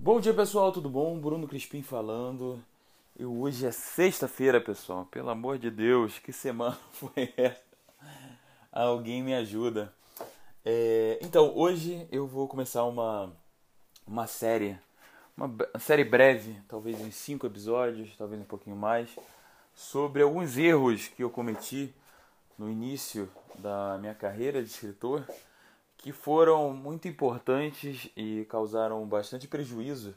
Bom dia pessoal, tudo bom? Bruno Crispim falando. E hoje é sexta-feira, pessoal. Pelo amor de Deus, que semana foi essa? Alguém me ajuda. É, então, hoje eu vou começar uma, uma série, uma série breve, talvez em cinco episódios, talvez um pouquinho mais, sobre alguns erros que eu cometi no início da minha carreira de escritor que foram muito importantes e causaram bastante prejuízo,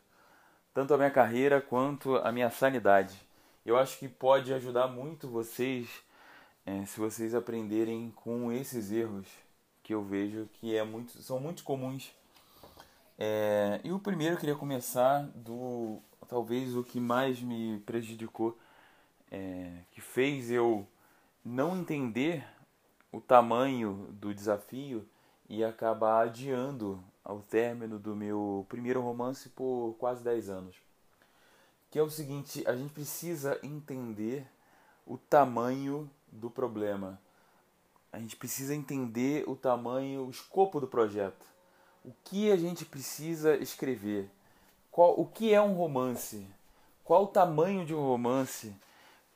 tanto à minha carreira quanto à minha sanidade. Eu acho que pode ajudar muito vocês é, se vocês aprenderem com esses erros que eu vejo que é muito, são muito comuns. É, e o primeiro eu queria começar do talvez o que mais me prejudicou, é, que fez eu não entender o tamanho do desafio e acabar adiando ao término do meu primeiro romance por quase 10 anos. Que é o seguinte, a gente precisa entender o tamanho do problema. A gente precisa entender o tamanho, o escopo do projeto. O que a gente precisa escrever? Qual, o que é um romance? Qual o tamanho de um romance?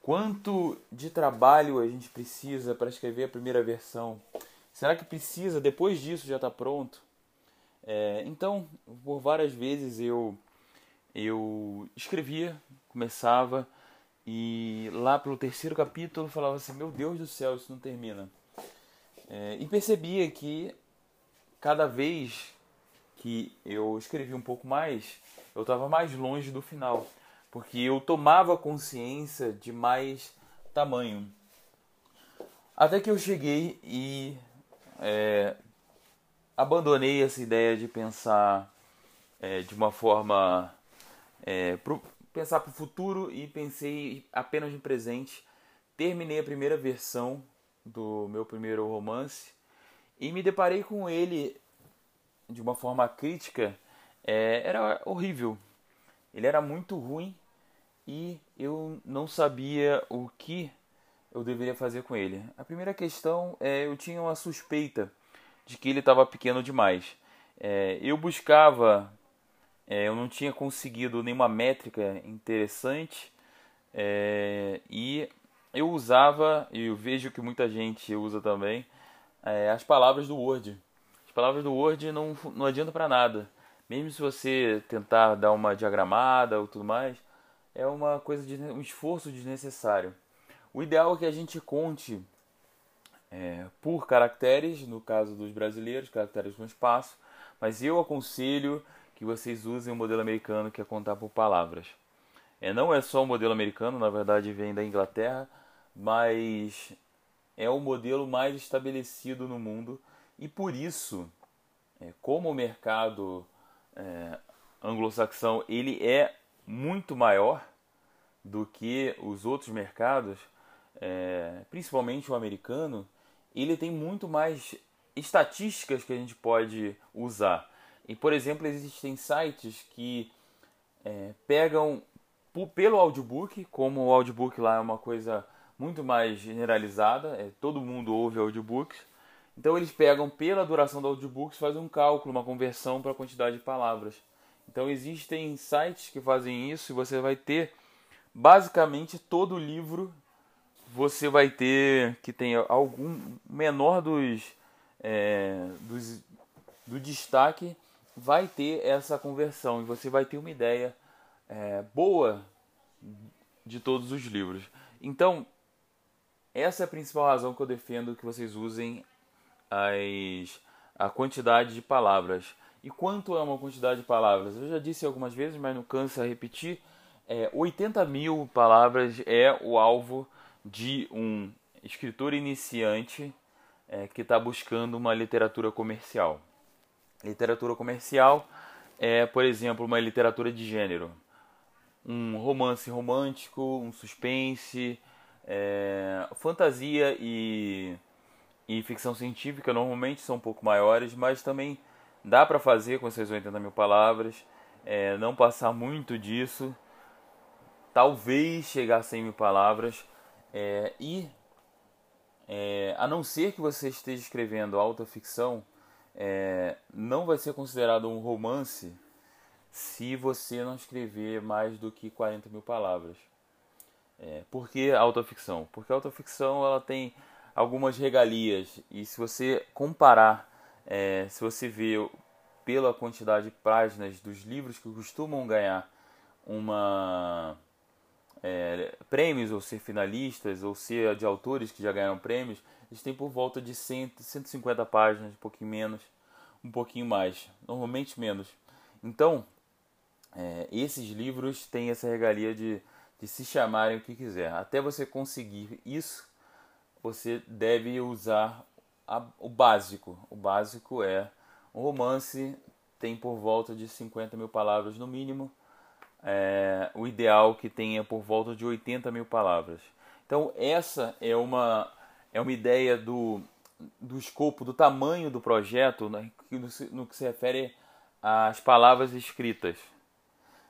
Quanto de trabalho a gente precisa para escrever a primeira versão? Será que precisa, depois disso, já está pronto? É, então, por várias vezes eu, eu escrevia, começava, e lá pelo terceiro capítulo falava assim: Meu Deus do céu, isso não termina. É, e percebia que cada vez que eu escrevia um pouco mais, eu estava mais longe do final, porque eu tomava consciência de mais tamanho. Até que eu cheguei e é, abandonei essa ideia de pensar é, de uma forma é, pro, pensar para o futuro e pensei apenas no presente. Terminei a primeira versão do meu primeiro romance e me deparei com ele de uma forma crítica. É, era horrível. Ele era muito ruim e eu não sabia o que eu deveria fazer com ele? A primeira questão é eu tinha uma suspeita de que ele estava pequeno demais. É, eu buscava, é, eu não tinha conseguido nenhuma métrica interessante é, e eu usava, e eu vejo que muita gente usa também, é, as palavras do Word. As palavras do Word não, não adianta para nada. Mesmo se você tentar dar uma diagramada ou tudo mais, é uma coisa de um esforço desnecessário. O ideal é que a gente conte é, por caracteres, no caso dos brasileiros, caracteres com espaço, mas eu aconselho que vocês usem o modelo americano que é contar por palavras. É, não é só o modelo americano, na verdade vem da Inglaterra, mas é o modelo mais estabelecido no mundo e por isso, é, como o mercado é, anglo-saxão ele é muito maior do que os outros mercados, é, principalmente o americano, ele tem muito mais estatísticas que a gente pode usar. E, por exemplo, existem sites que é, pegam pelo audiobook, como o audiobook lá é uma coisa muito mais generalizada, é, todo mundo ouve audiobooks. Então eles pegam pela duração do audiobook, fazem um cálculo, uma conversão para a quantidade de palavras. Então existem sites que fazem isso e você vai ter basicamente todo o livro você vai ter que tem algum menor dos, é, dos do destaque vai ter essa conversão e você vai ter uma ideia é, boa de todos os livros. Então, essa é a principal razão que eu defendo que vocês usem as, a quantidade de palavras. E quanto é uma quantidade de palavras? Eu já disse algumas vezes, mas não cansa repetir. É, 80 mil palavras é o alvo de um escritor iniciante é, que está buscando uma literatura comercial. Literatura comercial é, por exemplo, uma literatura de gênero, um romance romântico, um suspense, é, fantasia e, e ficção científica normalmente são um pouco maiores, mas também dá para fazer com essas 80 mil palavras, é, não passar muito disso, talvez chegar a 100 mil palavras, é, e, é, a não ser que você esteja escrevendo alta ficção, é, não vai ser considerado um romance se você não escrever mais do que 40 mil palavras. É, por que autoficção? Porque a autoficção ela tem algumas regalias e se você comparar, é, se você vê pela quantidade de páginas dos livros que costumam ganhar uma é, prêmios ou ser finalistas ou ser de autores que já ganharam prêmios, eles têm por volta de 100, 150 páginas, um pouquinho menos, um pouquinho mais, normalmente menos. Então, é, esses livros têm essa regalia de, de se chamarem o que quiser. Até você conseguir isso, você deve usar a, o básico. O básico é um romance, tem por volta de 50 mil palavras no mínimo. É, o ideal que tenha por volta de 80 mil palavras. Então essa é uma, é uma ideia do, do escopo, do tamanho do projeto né, no, no que se refere às palavras escritas.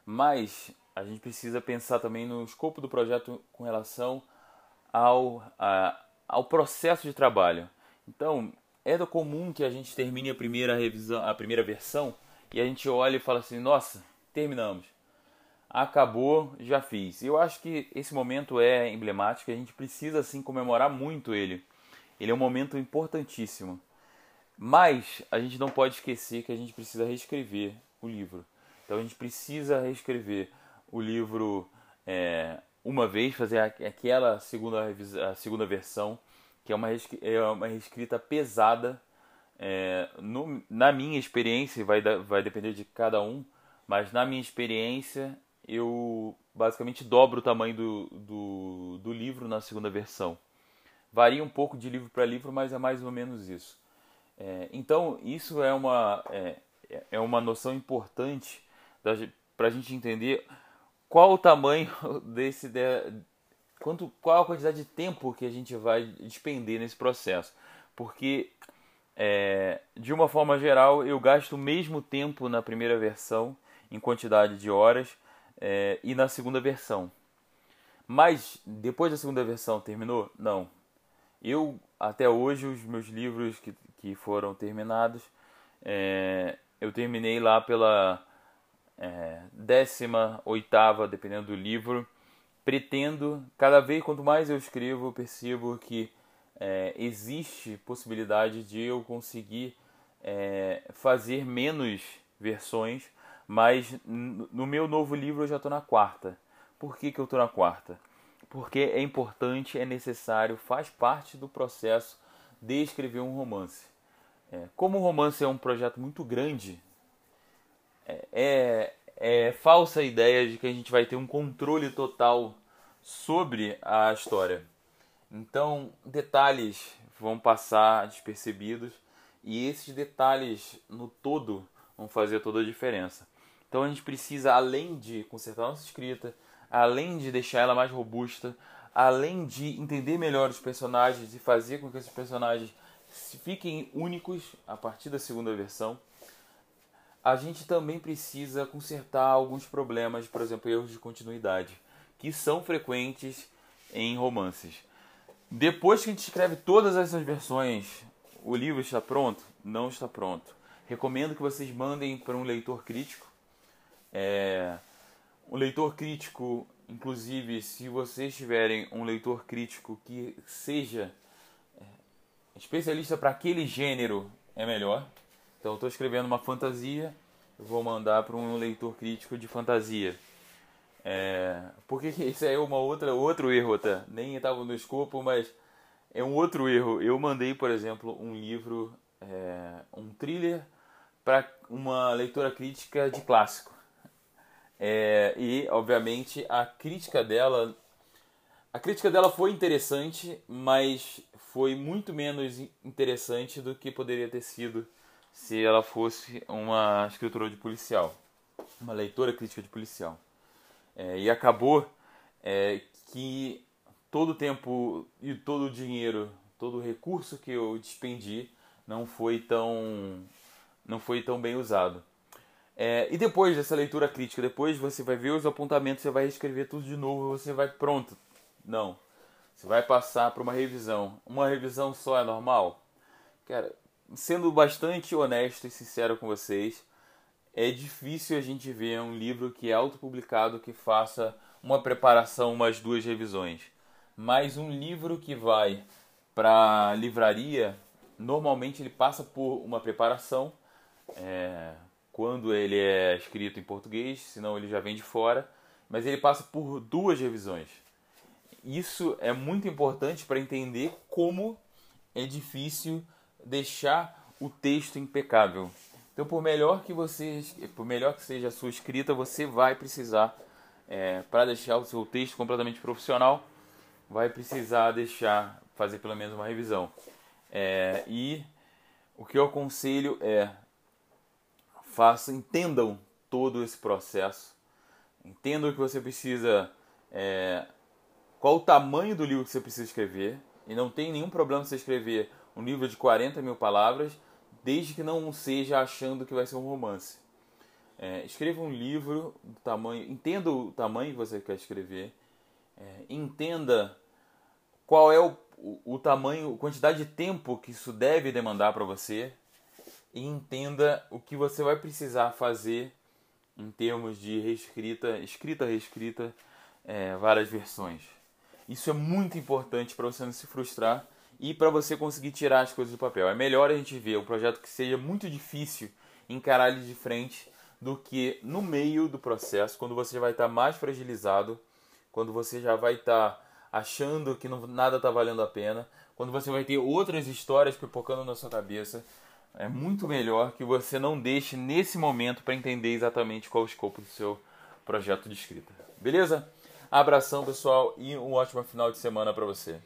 Mas a gente precisa pensar também no escopo do projeto com relação ao, a, ao processo de trabalho. Então, é comum que a gente termine a primeira revisão, a primeira versão e a gente olha e fala assim: "Nossa, terminamos. Acabou, já fiz". Eu acho que esse momento é emblemático, a gente precisa assim comemorar muito ele. Ele é um momento importantíssimo. Mas a gente não pode esquecer que a gente precisa reescrever o livro. Então a gente precisa reescrever o livro é, uma vez, fazer aquela segunda, a segunda versão, que é uma, é uma reescrita pesada. É, no, na minha experiência, vai, vai depender de cada um, mas na minha experiência, eu basicamente dobro o tamanho do, do, do livro na segunda versão. Varia um pouco de livro para livro, mas é mais ou menos isso. É, então, isso é uma, é, é uma noção importante para a gente entender qual o tamanho desse de, quanto qual a quantidade de tempo que a gente vai despender nesse processo porque é, de uma forma geral eu gasto o mesmo tempo na primeira versão em quantidade de horas é, e na segunda versão. Mas depois da segunda versão terminou? Não. Eu até hoje os meus livros que, que foram terminados é, eu terminei lá pela é, décima oitava, dependendo do livro, pretendo, cada vez quanto mais eu escrevo, eu percebo que é, existe possibilidade de eu conseguir é, fazer menos versões, mas no meu novo livro eu já estou na quarta. Por que, que eu estou na quarta? Porque é importante, é necessário, faz parte do processo de escrever um romance. É, como o romance é um projeto muito grande, é, é falsa a ideia de que a gente vai ter um controle total sobre a história. Então, detalhes vão passar despercebidos e esses detalhes no todo vão fazer toda a diferença. Então, a gente precisa, além de consertar nossa escrita, além de deixar ela mais robusta, além de entender melhor os personagens e fazer com que esses personagens fiquem únicos a partir da segunda versão, a gente também precisa consertar alguns problemas, por exemplo, erros de continuidade, que são frequentes em romances. Depois que a gente escreve todas essas versões, o livro está pronto? Não está pronto. Recomendo que vocês mandem para um leitor crítico. É, um leitor crítico, inclusive, se vocês tiverem um leitor crítico que seja é, especialista para aquele gênero, é melhor. Então, estou escrevendo uma fantasia, eu vou mandar para um leitor crítico de fantasia. É, porque isso é uma outra outro erro, até. Nem estava no escopo, mas é um outro erro. Eu mandei, por exemplo, um livro, é, um thriller para uma leitora crítica de clássico. É, e, obviamente, a crítica dela, a crítica dela foi interessante, mas foi muito menos interessante do que poderia ter sido se ela fosse uma escritora de policial, uma leitora crítica de policial. É, e acabou é, que todo o tempo e todo o dinheiro, todo o recurso que eu despendi não foi tão, não foi tão bem usado. É, e depois dessa leitura crítica, depois você vai ver os apontamentos, você vai escrever tudo de novo, você vai pronto. Não. Você vai passar para uma revisão. Uma revisão só é normal? Cara, sendo bastante honesto e sincero com vocês, é difícil a gente ver um livro que é autopublicado que faça uma preparação, umas duas revisões. Mas um livro que vai para livraria, normalmente ele passa por uma preparação, é, quando ele é escrito em português, senão ele já vem de fora, mas ele passa por duas revisões. Isso é muito importante para entender como é difícil deixar o texto impecável. Então, por melhor que você, por melhor que seja a sua escrita, você vai precisar, é, para deixar o seu texto completamente profissional, vai precisar deixar fazer pelo menos uma revisão. É, e o que eu aconselho é faça, entendam todo esse processo, entendam que você precisa, é, qual o tamanho do livro que você precisa escrever, e não tem nenhum problema você escrever um livro de 40 mil palavras, desde que não seja achando que vai ser um romance. É, escreva um livro do tamanho, entenda o tamanho que você quer escrever, é, entenda qual é o, o, o tamanho, a quantidade de tempo que isso deve demandar para você e entenda o que você vai precisar fazer em termos de reescrita, escrita, reescrita, é, várias versões. Isso é muito importante para você não se frustrar e para você conseguir tirar as coisas do papel. É melhor a gente ver um projeto que seja muito difícil encarar ele de frente do que no meio do processo, quando você vai estar mais fragilizado, quando você já vai estar achando que não, nada está valendo a pena, quando você vai ter outras histórias pipocando na sua cabeça. É muito melhor que você não deixe nesse momento para entender exatamente qual o escopo do seu projeto de escrita. Beleza? Abração, pessoal, e um ótimo final de semana para você.